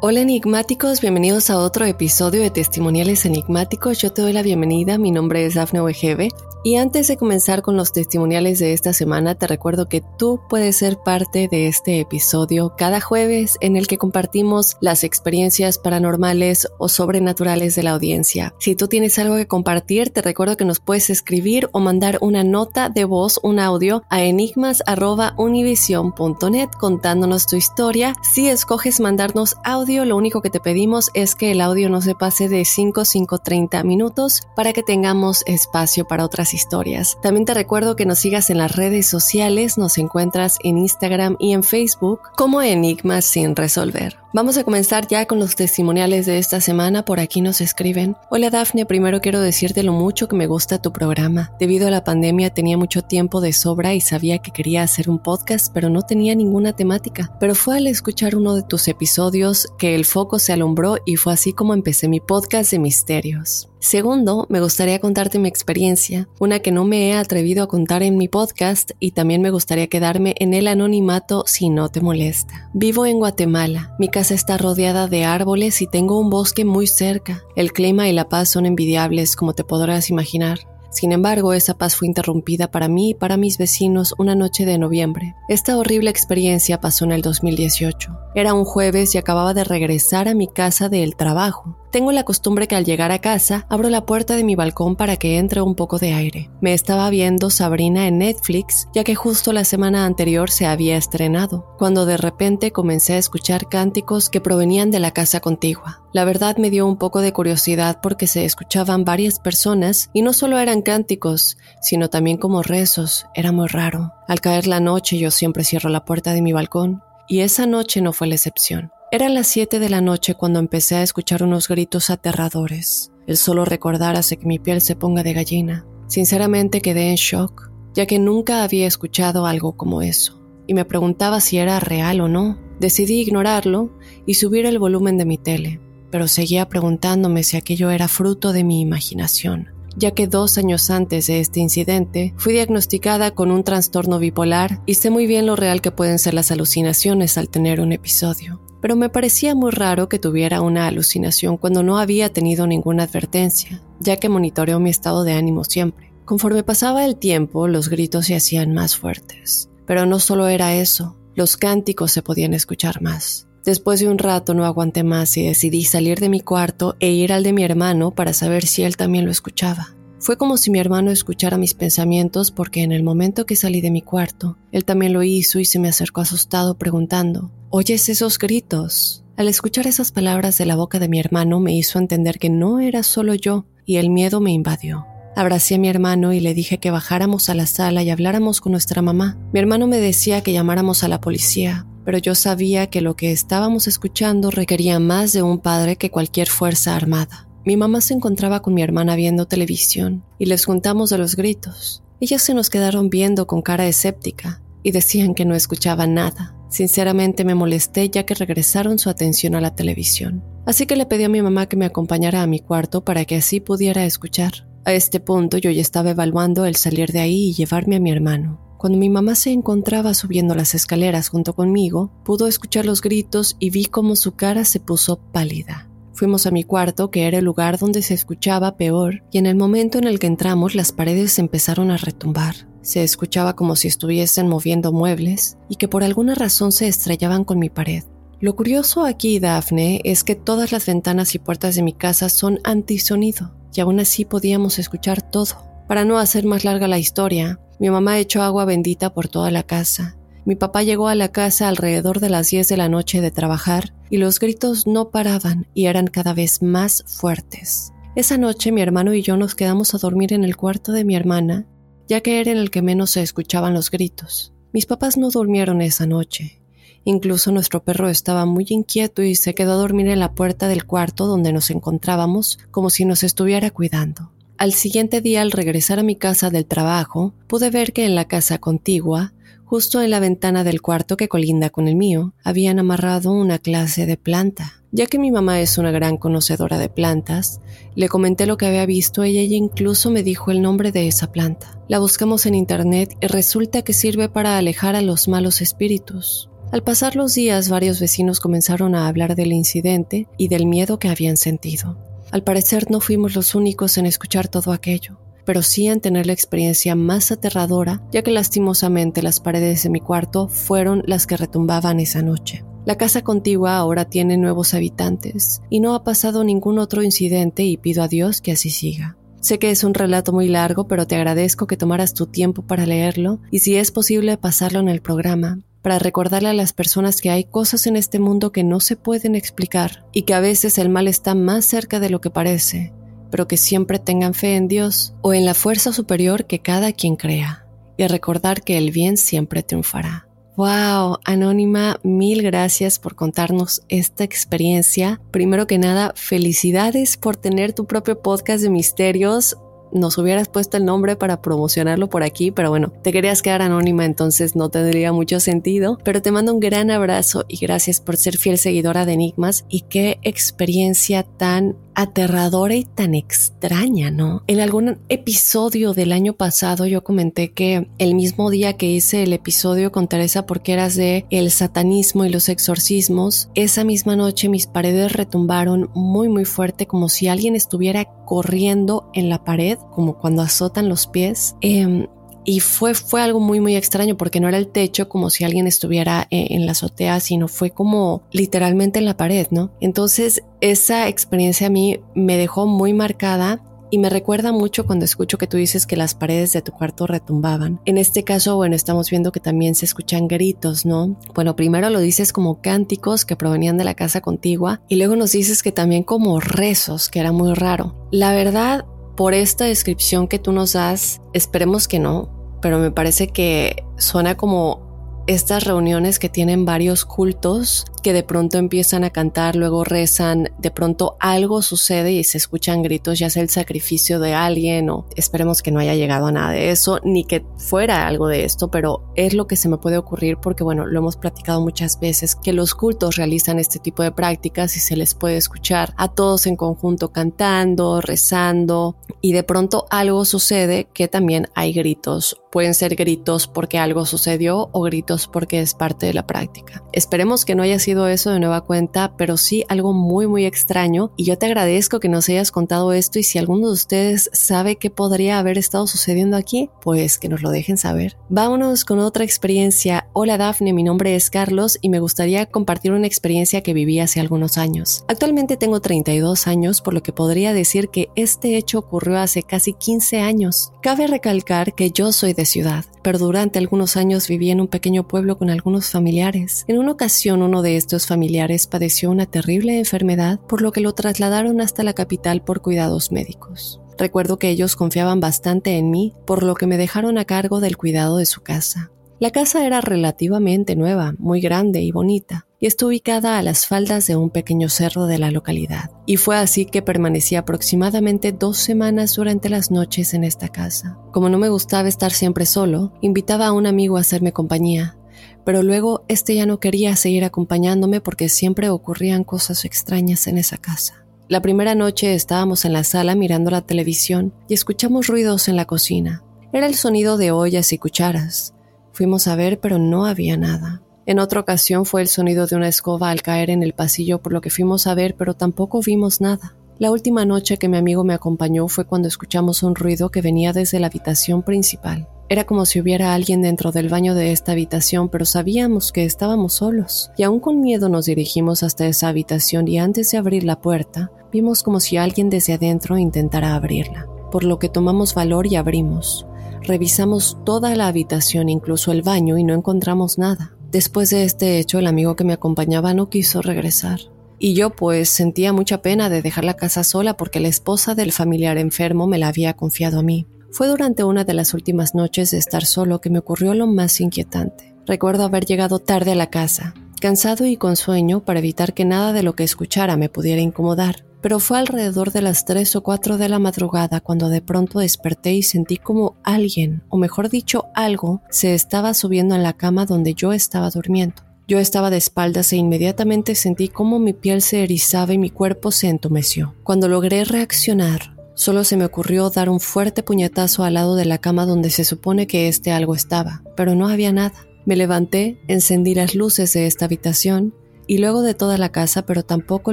Hola enigmáticos, bienvenidos a otro episodio de Testimoniales Enigmáticos. Yo te doy la bienvenida, mi nombre es Dafne Wegebe y antes de comenzar con los testimoniales de esta semana, te recuerdo que tú puedes ser parte de este episodio cada jueves en el que compartimos las experiencias paranormales o sobrenaturales de la audiencia. Si tú tienes algo que compartir, te recuerdo que nos puedes escribir o mandar una nota de voz, un audio a enigmas.univision.net contándonos tu historia. Si escoges mandarnos audio, lo único que te pedimos es que el audio no se pase de 5 5 30 minutos para que tengamos espacio para otras historias. También te recuerdo que nos sigas en las redes sociales, nos encuentras en Instagram y en Facebook como Enigmas sin resolver. Vamos a comenzar ya con los testimoniales de esta semana. Por aquí nos escriben. Hola Dafne, primero quiero decirte lo mucho que me gusta tu programa. Debido a la pandemia tenía mucho tiempo de sobra y sabía que quería hacer un podcast, pero no tenía ninguna temática. Pero fue al escuchar uno de tus episodios que el foco se alumbró y fue así como empecé mi podcast de misterios. Segundo, me gustaría contarte mi experiencia, una que no me he atrevido a contar en mi podcast y también me gustaría quedarme en el anonimato si no te molesta. Vivo en Guatemala. Mi casa está rodeada de árboles y tengo un bosque muy cerca. El clima y la paz son envidiables, como te podrás imaginar. Sin embargo, esa paz fue interrumpida para mí y para mis vecinos una noche de noviembre. Esta horrible experiencia pasó en el 2018. Era un jueves y acababa de regresar a mi casa del trabajo. Tengo la costumbre que al llegar a casa abro la puerta de mi balcón para que entre un poco de aire. Me estaba viendo Sabrina en Netflix, ya que justo la semana anterior se había estrenado, cuando de repente comencé a escuchar cánticos que provenían de la casa contigua. La verdad me dio un poco de curiosidad porque se escuchaban varias personas y no solo eran cánticos, sino también como rezos. Era muy raro. Al caer la noche yo siempre cierro la puerta de mi balcón y esa noche no fue la excepción. Eran las 7 de la noche cuando empecé a escuchar unos gritos aterradores. El solo recordar hace que mi piel se ponga de gallina. Sinceramente quedé en shock, ya que nunca había escuchado algo como eso, y me preguntaba si era real o no. Decidí ignorarlo y subir el volumen de mi tele, pero seguía preguntándome si aquello era fruto de mi imaginación ya que dos años antes de este incidente fui diagnosticada con un trastorno bipolar y sé muy bien lo real que pueden ser las alucinaciones al tener un episodio pero me parecía muy raro que tuviera una alucinación cuando no había tenido ninguna advertencia, ya que monitoreó mi estado de ánimo siempre. Conforme pasaba el tiempo, los gritos se hacían más fuertes. Pero no solo era eso, los cánticos se podían escuchar más. Después de un rato no aguanté más y decidí salir de mi cuarto e ir al de mi hermano para saber si él también lo escuchaba. Fue como si mi hermano escuchara mis pensamientos porque en el momento que salí de mi cuarto, él también lo hizo y se me acercó asustado preguntando, ¿oyes esos gritos? Al escuchar esas palabras de la boca de mi hermano me hizo entender que no era solo yo y el miedo me invadió. Abracé a mi hermano y le dije que bajáramos a la sala y habláramos con nuestra mamá. Mi hermano me decía que llamáramos a la policía, pero yo sabía que lo que estábamos escuchando requería más de un padre que cualquier fuerza armada. Mi mamá se encontraba con mi hermana viendo televisión y les juntamos de los gritos. Ellas se nos quedaron viendo con cara escéptica y decían que no escuchaban nada. Sinceramente me molesté ya que regresaron su atención a la televisión. Así que le pedí a mi mamá que me acompañara a mi cuarto para que así pudiera escuchar. A este punto yo ya estaba evaluando el salir de ahí y llevarme a mi hermano. Cuando mi mamá se encontraba subiendo las escaleras junto conmigo, pudo escuchar los gritos y vi cómo su cara se puso pálida. Fuimos a mi cuarto, que era el lugar donde se escuchaba peor, y en el momento en el que entramos las paredes empezaron a retumbar. Se escuchaba como si estuviesen moviendo muebles y que por alguna razón se estrellaban con mi pared. Lo curioso aquí, Daphne, es que todas las ventanas y puertas de mi casa son antisonido, y aún así podíamos escuchar todo. Para no hacer más larga la historia, mi mamá echó agua bendita por toda la casa. Mi papá llegó a la casa alrededor de las 10 de la noche de trabajar y los gritos no paraban y eran cada vez más fuertes. Esa noche mi hermano y yo nos quedamos a dormir en el cuarto de mi hermana ya que era en el que menos se escuchaban los gritos. Mis papás no durmieron esa noche. Incluso nuestro perro estaba muy inquieto y se quedó a dormir en la puerta del cuarto donde nos encontrábamos como si nos estuviera cuidando. Al siguiente día, al regresar a mi casa del trabajo, pude ver que en la casa contigua, justo en la ventana del cuarto que colinda con el mío, habían amarrado una clase de planta. Ya que mi mamá es una gran conocedora de plantas, le comenté lo que había visto y ella incluso me dijo el nombre de esa planta. La buscamos en internet y resulta que sirve para alejar a los malos espíritus. Al pasar los días, varios vecinos comenzaron a hablar del incidente y del miedo que habían sentido. Al parecer no fuimos los únicos en escuchar todo aquello, pero sí en tener la experiencia más aterradora, ya que lastimosamente las paredes de mi cuarto fueron las que retumbaban esa noche. La casa contigua ahora tiene nuevos habitantes y no ha pasado ningún otro incidente y pido a Dios que así siga. Sé que es un relato muy largo, pero te agradezco que tomaras tu tiempo para leerlo y si es posible pasarlo en el programa, para recordarle a las personas que hay cosas en este mundo que no se pueden explicar y que a veces el mal está más cerca de lo que parece, pero que siempre tengan fe en Dios o en la fuerza superior que cada quien crea y recordar que el bien siempre triunfará. Wow, Anónima, mil gracias por contarnos esta experiencia. Primero que nada, felicidades por tener tu propio podcast de misterios nos hubieras puesto el nombre para promocionarlo por aquí, pero bueno, te querías quedar anónima, entonces no tendría mucho sentido. Pero te mando un gran abrazo y gracias por ser fiel seguidora de Enigmas y qué experiencia tan aterradora y tan extraña, ¿no? En algún episodio del año pasado yo comenté que el mismo día que hice el episodio con Teresa porque eras de el satanismo y los exorcismos, esa misma noche mis paredes retumbaron muy muy fuerte como si alguien estuviera corriendo en la pared, como cuando azotan los pies. Em, y fue, fue algo muy, muy extraño porque no era el techo como si alguien estuviera en, en, la azotea, sino fue como literalmente en la pared, ¿no? Entonces, esa experiencia a mí me dejó muy marcada y me recuerda mucho cuando escucho que tú dices que las paredes de tu cuarto retumbaban. En este caso, bueno, estamos viendo que también se escuchan gritos, ¿no? Bueno, primero lo dices como cánticos que provenían de la casa contigua y luego nos dices que también como rezos, que era muy raro. La verdad, por esta descripción que tú nos das, esperemos que no, pero me parece que suena como estas reuniones que tienen varios cultos que de pronto empiezan a cantar, luego rezan, de pronto algo sucede y se escuchan gritos, ya sea el sacrificio de alguien o esperemos que no haya llegado a nada de eso, ni que fuera algo de esto, pero es lo que se me puede ocurrir porque bueno, lo hemos platicado muchas veces, que los cultos realizan este tipo de prácticas y se les puede escuchar a todos en conjunto cantando, rezando y de pronto algo sucede que también hay gritos. Pueden ser gritos porque algo sucedió o gritos porque es parte de la práctica. Esperemos que no haya sido eso de nueva cuenta, pero sí algo muy muy extraño y yo te agradezco que nos hayas contado esto y si alguno de ustedes sabe qué podría haber estado sucediendo aquí, pues que nos lo dejen saber. Vámonos con otra experiencia. Hola Dafne, mi nombre es Carlos y me gustaría compartir una experiencia que viví hace algunos años. Actualmente tengo 32 años, por lo que podría decir que este hecho ocurrió hace casi 15 años. Cabe recalcar que yo soy de ciudad, pero durante algunos años viví en un pequeño pueblo con algunos familiares. En una ocasión uno de estos familiares padeció una terrible enfermedad, por lo que lo trasladaron hasta la capital por cuidados médicos. Recuerdo que ellos confiaban bastante en mí, por lo que me dejaron a cargo del cuidado de su casa. La casa era relativamente nueva, muy grande y bonita, y está ubicada a las faldas de un pequeño cerro de la localidad. Y fue así que permanecí aproximadamente dos semanas durante las noches en esta casa. Como no me gustaba estar siempre solo, invitaba a un amigo a hacerme compañía, pero luego este ya no quería seguir acompañándome porque siempre ocurrían cosas extrañas en esa casa. La primera noche estábamos en la sala mirando la televisión y escuchamos ruidos en la cocina. Era el sonido de ollas y cucharas. Fuimos a ver, pero no había nada. En otra ocasión fue el sonido de una escoba al caer en el pasillo, por lo que fuimos a ver, pero tampoco vimos nada. La última noche que mi amigo me acompañó fue cuando escuchamos un ruido que venía desde la habitación principal. Era como si hubiera alguien dentro del baño de esta habitación, pero sabíamos que estábamos solos. Y aún con miedo nos dirigimos hasta esa habitación y antes de abrir la puerta, vimos como si alguien desde adentro intentara abrirla, por lo que tomamos valor y abrimos. Revisamos toda la habitación, incluso el baño, y no encontramos nada. Después de este hecho, el amigo que me acompañaba no quiso regresar. Y yo pues sentía mucha pena de dejar la casa sola porque la esposa del familiar enfermo me la había confiado a mí. Fue durante una de las últimas noches de estar solo que me ocurrió lo más inquietante. Recuerdo haber llegado tarde a la casa, cansado y con sueño para evitar que nada de lo que escuchara me pudiera incomodar, pero fue alrededor de las 3 o 4 de la madrugada cuando de pronto desperté y sentí como alguien, o mejor dicho algo, se estaba subiendo en la cama donde yo estaba durmiendo. Yo estaba de espaldas e inmediatamente sentí como mi piel se erizaba y mi cuerpo se entumeció. Cuando logré reaccionar, Solo se me ocurrió dar un fuerte puñetazo al lado de la cama donde se supone que este algo estaba, pero no había nada. Me levanté, encendí las luces de esta habitación y luego de toda la casa, pero tampoco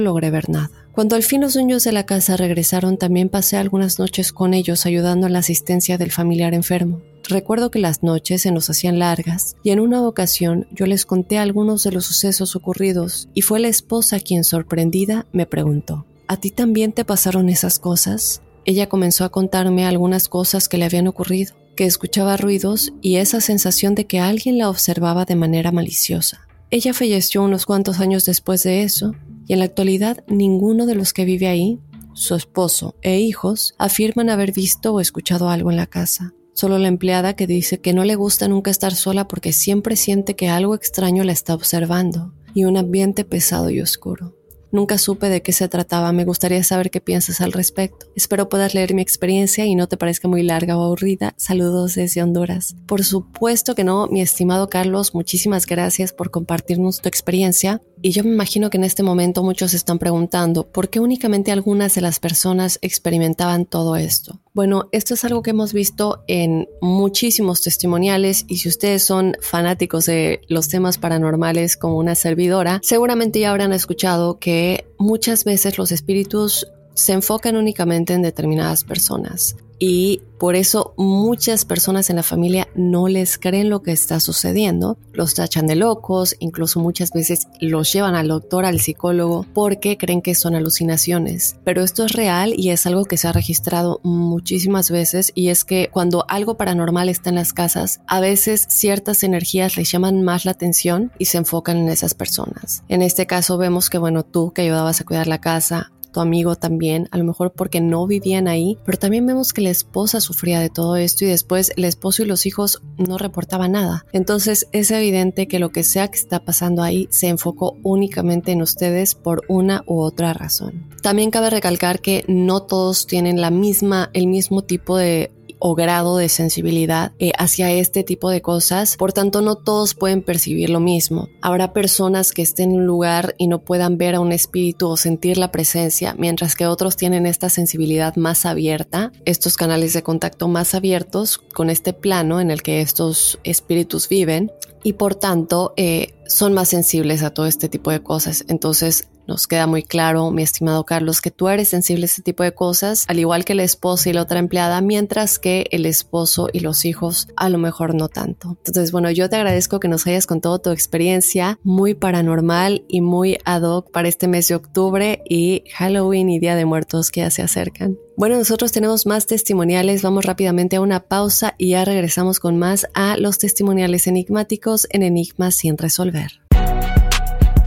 logré ver nada. Cuando al fin los dueños de la casa regresaron, también pasé algunas noches con ellos ayudando a la asistencia del familiar enfermo. Recuerdo que las noches se nos hacían largas y en una ocasión yo les conté algunos de los sucesos ocurridos y fue la esposa quien sorprendida me preguntó, ¿A ti también te pasaron esas cosas? Ella comenzó a contarme algunas cosas que le habían ocurrido, que escuchaba ruidos y esa sensación de que alguien la observaba de manera maliciosa. Ella falleció unos cuantos años después de eso, y en la actualidad ninguno de los que vive ahí, su esposo e hijos, afirman haber visto o escuchado algo en la casa. Solo la empleada que dice que no le gusta nunca estar sola porque siempre siente que algo extraño la está observando, y un ambiente pesado y oscuro. Nunca supe de qué se trataba, me gustaría saber qué piensas al respecto. Espero puedas leer mi experiencia y no te parezca muy larga o aburrida. Saludos desde Honduras. Por supuesto que no, mi estimado Carlos, muchísimas gracias por compartirnos tu experiencia. Y yo me imagino que en este momento muchos están preguntando por qué únicamente algunas de las personas experimentaban todo esto. Bueno, esto es algo que hemos visto en muchísimos testimoniales y si ustedes son fanáticos de los temas paranormales como una servidora, seguramente ya habrán escuchado que muchas veces los espíritus se enfocan únicamente en determinadas personas y por eso muchas personas en la familia no les creen lo que está sucediendo, los tachan de locos, incluso muchas veces los llevan al doctor, al psicólogo, porque creen que son alucinaciones. Pero esto es real y es algo que se ha registrado muchísimas veces y es que cuando algo paranormal está en las casas, a veces ciertas energías les llaman más la atención y se enfocan en esas personas. En este caso vemos que, bueno, tú que ayudabas a cuidar la casa, tu amigo también, a lo mejor porque no vivían ahí, pero también vemos que la esposa sufría de todo esto y después el esposo y los hijos no reportaban nada. Entonces es evidente que lo que sea que está pasando ahí se enfocó únicamente en ustedes por una u otra razón. También cabe recalcar que no todos tienen la misma, el mismo tipo de o grado de sensibilidad eh, hacia este tipo de cosas, por tanto no todos pueden percibir lo mismo. Habrá personas que estén en un lugar y no puedan ver a un espíritu o sentir la presencia, mientras que otros tienen esta sensibilidad más abierta, estos canales de contacto más abiertos con este plano en el que estos espíritus viven y por tanto eh, son más sensibles a todo este tipo de cosas. Entonces nos queda muy claro, mi estimado Carlos, que tú eres sensible a este tipo de cosas, al igual que la esposa y la otra empleada, mientras que el esposo y los hijos a lo mejor no tanto. Entonces, bueno, yo te agradezco que nos hayas contado tu experiencia muy paranormal y muy ad hoc para este mes de octubre y Halloween y Día de Muertos que ya se acercan. Bueno, nosotros tenemos más testimoniales, vamos rápidamente a una pausa y ya regresamos con más a los testimoniales enigmáticos en Enigmas sin resolver.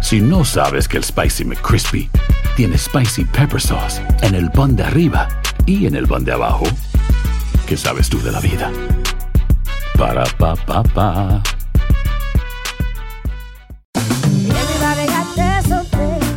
Si no sabes que el Spicy McCrispy tiene Spicy Pepper Sauce en el pan de arriba y en el pan de abajo, ¿qué sabes tú de la vida? Para pa pa pa.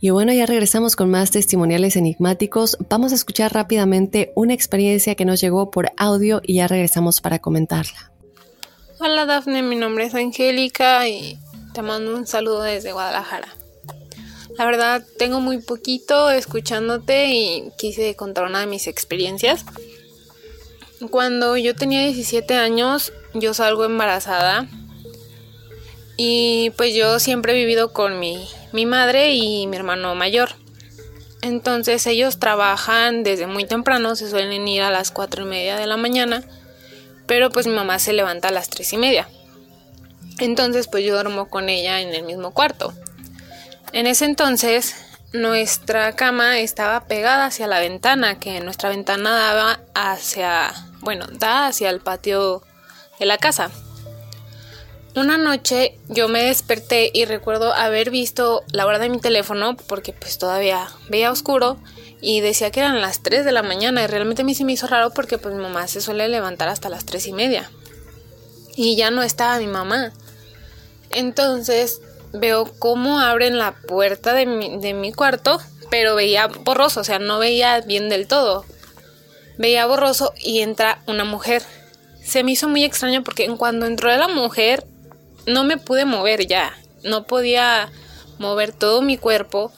Y bueno, ya regresamos con más testimoniales enigmáticos. Vamos a escuchar rápidamente una experiencia que nos llegó por audio y ya regresamos para comentarla. Hola Dafne, mi nombre es Angélica y te mando un saludo desde Guadalajara. La verdad, tengo muy poquito escuchándote y quise contar una de mis experiencias. Cuando yo tenía 17 años, yo salgo embarazada y pues yo siempre he vivido con mi, mi madre y mi hermano mayor. Entonces ellos trabajan desde muy temprano, se suelen ir a las cuatro y media de la mañana, pero pues mi mamá se levanta a las tres y media. Entonces pues yo duermo con ella en el mismo cuarto. En ese entonces nuestra cama estaba pegada hacia la ventana, que nuestra ventana daba hacia, bueno, da hacia el patio de la casa. Una noche yo me desperté y recuerdo haber visto la hora de mi teléfono porque pues todavía veía oscuro y decía que eran las 3 de la mañana y realmente a mí se me hizo raro porque pues mi mamá se suele levantar hasta las 3 y media y ya no estaba mi mamá. Entonces veo cómo abren la puerta de mi, de mi cuarto pero veía borroso, o sea, no veía bien del todo. Veía borroso y entra una mujer. Se me hizo muy extraño porque cuando entró la mujer no me pude mover ya, no podía mover todo mi cuerpo,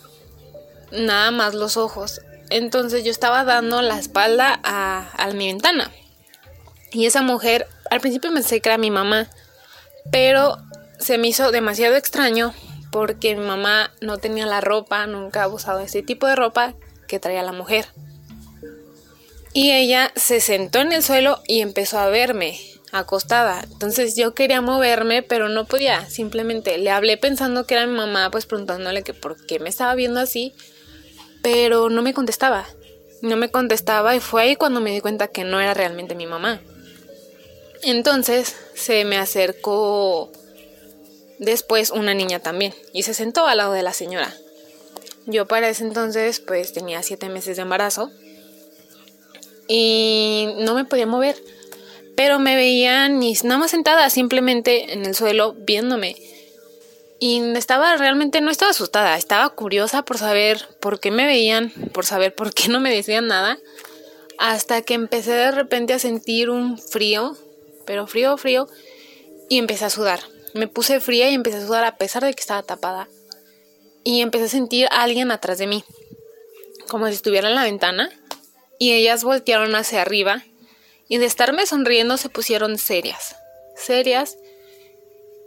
nada más los ojos. Entonces yo estaba dando la espalda a, a mi ventana. Y esa mujer, al principio pensé que era mi mamá, pero se me hizo demasiado extraño porque mi mamá no tenía la ropa, nunca ha usado ese tipo de ropa que traía la mujer. Y ella se sentó en el suelo y empezó a verme acostada. Entonces yo quería moverme, pero no podía. Simplemente le hablé pensando que era mi mamá, pues preguntándole que por qué me estaba viendo así, pero no me contestaba. No me contestaba y fue ahí cuando me di cuenta que no era realmente mi mamá. Entonces se me acercó después una niña también y se sentó al lado de la señora. Yo para ese entonces pues tenía siete meses de embarazo y no me podía mover pero me veían ni nada más sentada simplemente en el suelo viéndome. Y estaba realmente, no estaba asustada, estaba curiosa por saber por qué me veían, por saber por qué no me decían nada, hasta que empecé de repente a sentir un frío, pero frío, frío, y empecé a sudar. Me puse fría y empecé a sudar a pesar de que estaba tapada. Y empecé a sentir a alguien atrás de mí, como si estuviera en la ventana, y ellas voltearon hacia arriba y de estarme sonriendo se pusieron serias, serias,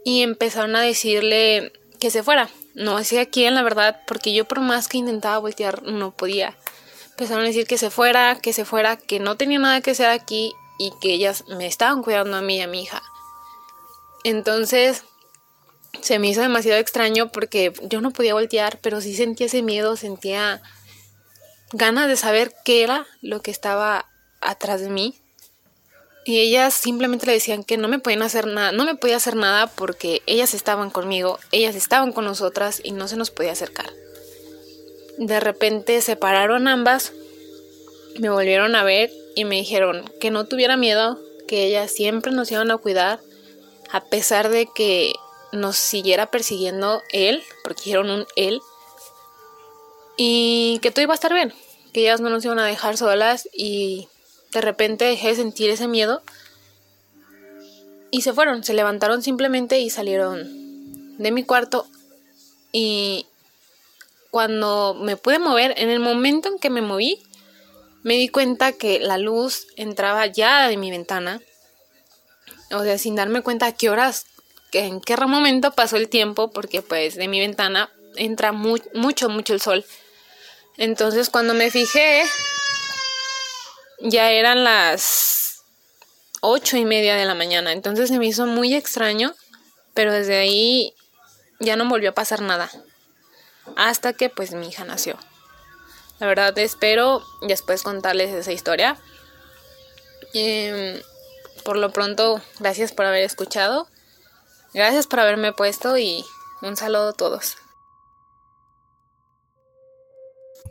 y empezaron a decirle que se fuera. No hacía quién, la verdad, porque yo por más que intentaba voltear no podía. Empezaron a decir que se fuera, que se fuera, que no tenía nada que hacer aquí y que ellas me estaban cuidando a mí y a mi hija. Entonces se me hizo demasiado extraño porque yo no podía voltear, pero sí sentía ese miedo, sentía ganas de saber qué era lo que estaba atrás de mí. Y ellas simplemente le decían que no me podían hacer nada, no me podía hacer nada porque ellas estaban conmigo, ellas estaban con nosotras y no se nos podía acercar. De repente se pararon ambas, me volvieron a ver y me dijeron que no tuviera miedo, que ellas siempre nos iban a cuidar, a pesar de que nos siguiera persiguiendo él, porque dijeron un él, y que todo iba a estar bien, que ellas no nos iban a dejar solas y de repente dejé de sentir ese miedo y se fueron, se levantaron simplemente y salieron de mi cuarto y cuando me pude mover, en el momento en que me moví, me di cuenta que la luz entraba ya de mi ventana. O sea, sin darme cuenta a qué horas, en qué momento pasó el tiempo, porque pues de mi ventana entra mucho, mucho el sol. Entonces cuando me fijé, ya eran las ocho y media de la mañana. Entonces se me hizo muy extraño, pero desde ahí ya no volvió a pasar nada. Hasta que pues mi hija nació. La verdad espero después contarles esa historia. Em, por lo pronto, gracias por haber escuchado. Gracias por haberme puesto y un saludo a todos.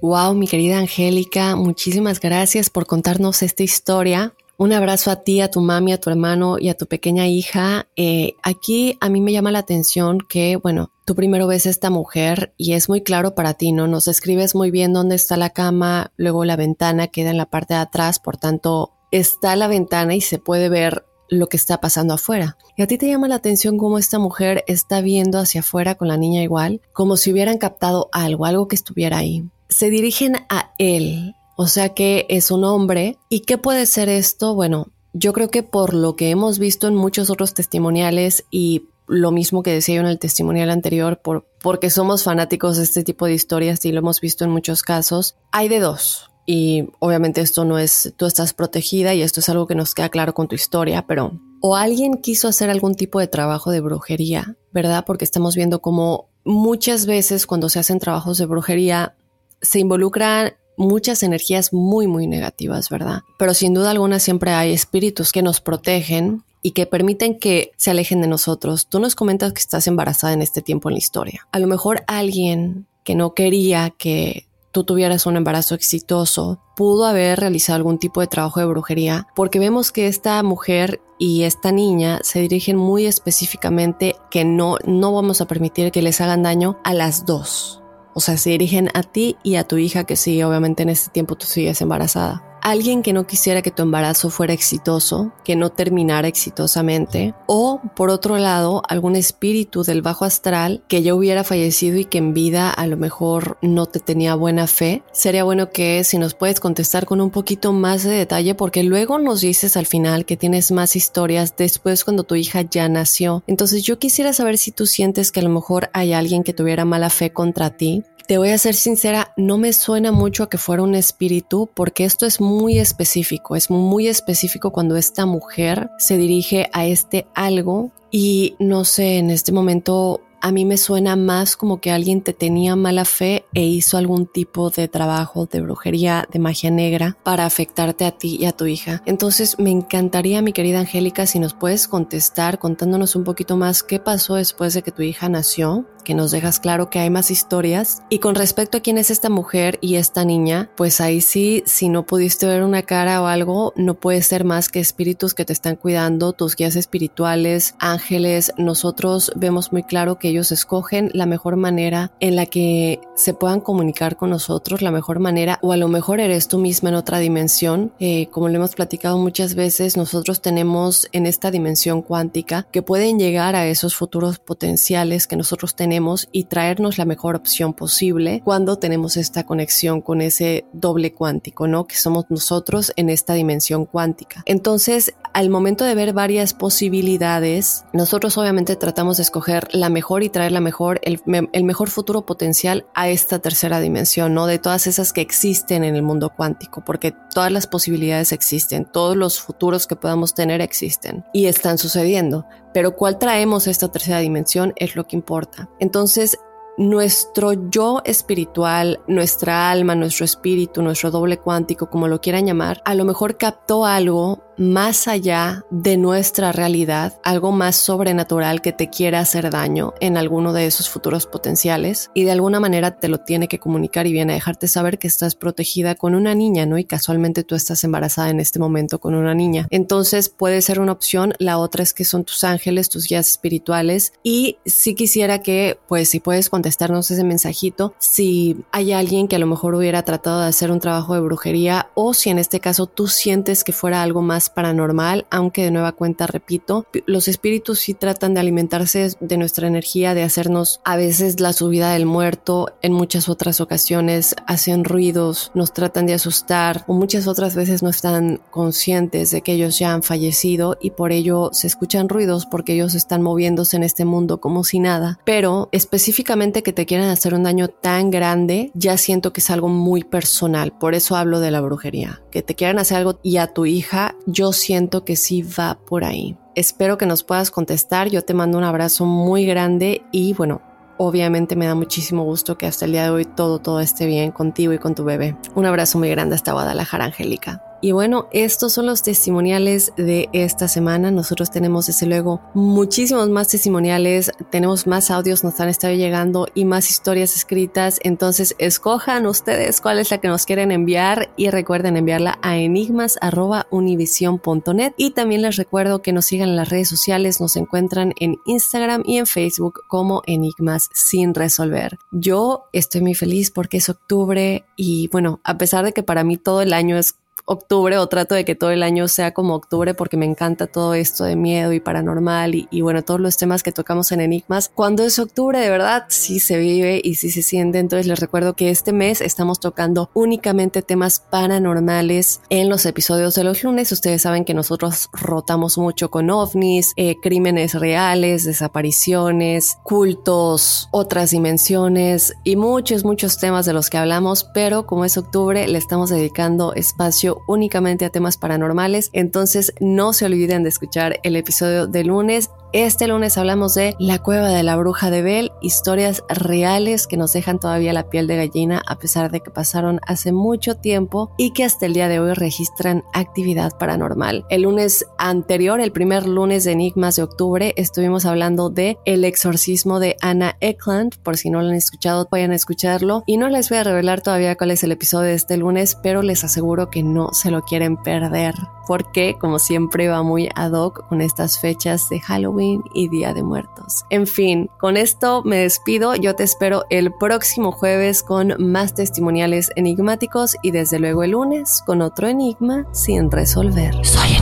Wow, mi querida Angélica, muchísimas gracias por contarnos esta historia. Un abrazo a ti, a tu mami, a tu hermano y a tu pequeña hija. Eh, aquí a mí me llama la atención que, bueno, tú primero ves a esta mujer y es muy claro para ti, ¿no? Nos escribes muy bien dónde está la cama, luego la ventana queda en la parte de atrás, por tanto, está la ventana y se puede ver lo que está pasando afuera. Y a ti te llama la atención cómo esta mujer está viendo hacia afuera con la niña igual, como si hubieran captado algo, algo que estuviera ahí. Se dirigen a él, o sea que es un hombre. ¿Y qué puede ser esto? Bueno, yo creo que por lo que hemos visto en muchos otros testimoniales y lo mismo que decía yo en el testimonial anterior, por, porque somos fanáticos de este tipo de historias y lo hemos visto en muchos casos, hay de dos. Y obviamente esto no es, tú estás protegida y esto es algo que nos queda claro con tu historia, pero o alguien quiso hacer algún tipo de trabajo de brujería, ¿verdad? Porque estamos viendo como muchas veces cuando se hacen trabajos de brujería se involucran muchas energías muy, muy negativas, ¿verdad? Pero sin duda alguna siempre hay espíritus que nos protegen y que permiten que se alejen de nosotros. Tú nos comentas que estás embarazada en este tiempo en la historia. A lo mejor alguien que no quería que tú tuvieras un embarazo exitoso, pudo haber realizado algún tipo de trabajo de brujería, porque vemos que esta mujer y esta niña se dirigen muy específicamente que no, no vamos a permitir que les hagan daño a las dos. O sea, se dirigen a ti y a tu hija que sí, obviamente en este tiempo tú sigues embarazada alguien que no quisiera que tu embarazo fuera exitoso, que no terminara exitosamente, o por otro lado, algún espíritu del bajo astral que ya hubiera fallecido y que en vida a lo mejor no te tenía buena fe. Sería bueno que si nos puedes contestar con un poquito más de detalle, porque luego nos dices al final que tienes más historias después cuando tu hija ya nació. Entonces yo quisiera saber si tú sientes que a lo mejor hay alguien que tuviera mala fe contra ti te voy a ser sincera, no me suena mucho a que fuera un espíritu porque esto es muy específico, es muy específico cuando esta mujer se dirige a este algo y no sé, en este momento a mí me suena más como que alguien te tenía mala fe e hizo algún tipo de trabajo de brujería, de magia negra para afectarte a ti y a tu hija. Entonces me encantaría, mi querida Angélica, si nos puedes contestar contándonos un poquito más qué pasó después de que tu hija nació, que nos dejas claro que hay más historias. Y con respecto a quién es esta mujer y esta niña, pues ahí sí, si no pudiste ver una cara o algo, no puede ser más que espíritus que te están cuidando, tus guías espirituales, ángeles. Nosotros vemos muy claro que ellos escogen la mejor manera en la que se puedan comunicar con nosotros, la mejor manera, o a lo mejor eres tú misma en otra dimensión. Eh, como lo hemos platicado muchas veces, nosotros tenemos en esta dimensión cuántica que pueden llegar a esos futuros potenciales que nosotros tenemos y traernos la mejor opción posible cuando tenemos esta conexión con ese doble cuántico, ¿no? Que somos nosotros en esta dimensión cuántica. Entonces, al momento de ver varias posibilidades, nosotros obviamente tratamos de escoger la mejor y traer la mejor, el, mejor futuro potencial a esta tercera dimensión, ¿no? De todas esas que existen en el mundo cuántico, porque todas las posibilidades existen, todos los futuros que podamos tener existen y están sucediendo pero cuál traemos a esta tercera dimensión es lo que importa. Entonces, nuestro yo espiritual, nuestra alma, nuestro espíritu, nuestro doble cuántico, como lo quieran llamar, a lo mejor captó algo más allá de nuestra realidad, algo más sobrenatural que te quiera hacer daño en alguno de esos futuros potenciales y de alguna manera te lo tiene que comunicar y viene a dejarte saber que estás protegida con una niña, ¿no? Y casualmente tú estás embarazada en este momento con una niña. Entonces puede ser una opción, la otra es que son tus ángeles, tus guías espirituales y si quisiera que, pues si puedes contestarnos ese mensajito, si hay alguien que a lo mejor hubiera tratado de hacer un trabajo de brujería o si en este caso tú sientes que fuera algo más paranormal, aunque de nueva cuenta, repito, los espíritus sí tratan de alimentarse de nuestra energía, de hacernos a veces la subida del muerto, en muchas otras ocasiones hacen ruidos, nos tratan de asustar o muchas otras veces no están conscientes de que ellos ya han fallecido y por ello se escuchan ruidos porque ellos están moviéndose en este mundo como si nada, pero específicamente que te quieran hacer un daño tan grande, ya siento que es algo muy personal, por eso hablo de la brujería, que te quieran hacer algo y a tu hija yo siento que sí va por ahí. Espero que nos puedas contestar. Yo te mando un abrazo muy grande y bueno, obviamente me da muchísimo gusto que hasta el día de hoy todo, todo esté bien contigo y con tu bebé. Un abrazo muy grande hasta Guadalajara, Angélica. Y bueno, estos son los testimoniales de esta semana. Nosotros tenemos desde luego muchísimos más testimoniales, tenemos más audios, nos han estado llegando y más historias escritas. Entonces escojan ustedes cuál es la que nos quieren enviar y recuerden enviarla a enigmas.univision.net. Y también les recuerdo que nos sigan en las redes sociales, nos encuentran en Instagram y en Facebook como Enigmas sin resolver. Yo estoy muy feliz porque es octubre y bueno, a pesar de que para mí todo el año es octubre o trato de que todo el año sea como octubre porque me encanta todo esto de miedo y paranormal y, bueno, todos los temas que tocamos en Enigmas. Cuando es octubre, de verdad, sí se vive y sí se siente. Entonces les recuerdo que este mes estamos tocando únicamente temas paranormales en los episodios de los lunes. Ustedes saben que nosotros rotamos mucho con ovnis, eh, crímenes reales, desapariciones, cultos, otras dimensiones y muchos, muchos temas de los que hablamos, pero como es octubre, le estamos dedicando espacio únicamente a temas paranormales, entonces no se olviden de escuchar el episodio de lunes este lunes hablamos de La cueva de la bruja de Bell, historias reales que nos dejan todavía la piel de gallina a pesar de que pasaron hace mucho tiempo y que hasta el día de hoy registran actividad paranormal. El lunes anterior, el primer lunes de Enigmas de octubre, estuvimos hablando de El exorcismo de Anna Eckland, por si no lo han escuchado, vayan a escucharlo. Y no les voy a revelar todavía cuál es el episodio de este lunes, pero les aseguro que no se lo quieren perder porque como siempre va muy ad hoc con estas fechas de Halloween y Día de Muertos. En fin, con esto me despido. Yo te espero el próximo jueves con más testimoniales enigmáticos y desde luego el lunes con otro enigma sin resolver. Soy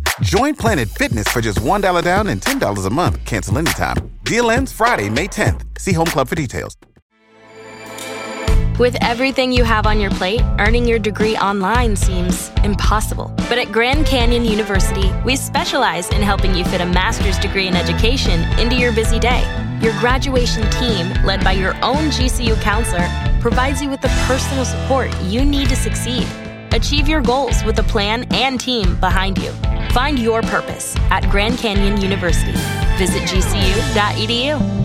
Join Planet Fitness for just $1 down and $10 a month. Cancel anytime. Deal ends Friday, May 10th. See Home Club for details. With everything you have on your plate, earning your degree online seems impossible. But at Grand Canyon University, we specialize in helping you fit a master's degree in education into your busy day. Your graduation team, led by your own GCU counselor, provides you with the personal support you need to succeed. Achieve your goals with a plan and team behind you. Find your purpose at Grand Canyon University. Visit gcu.edu.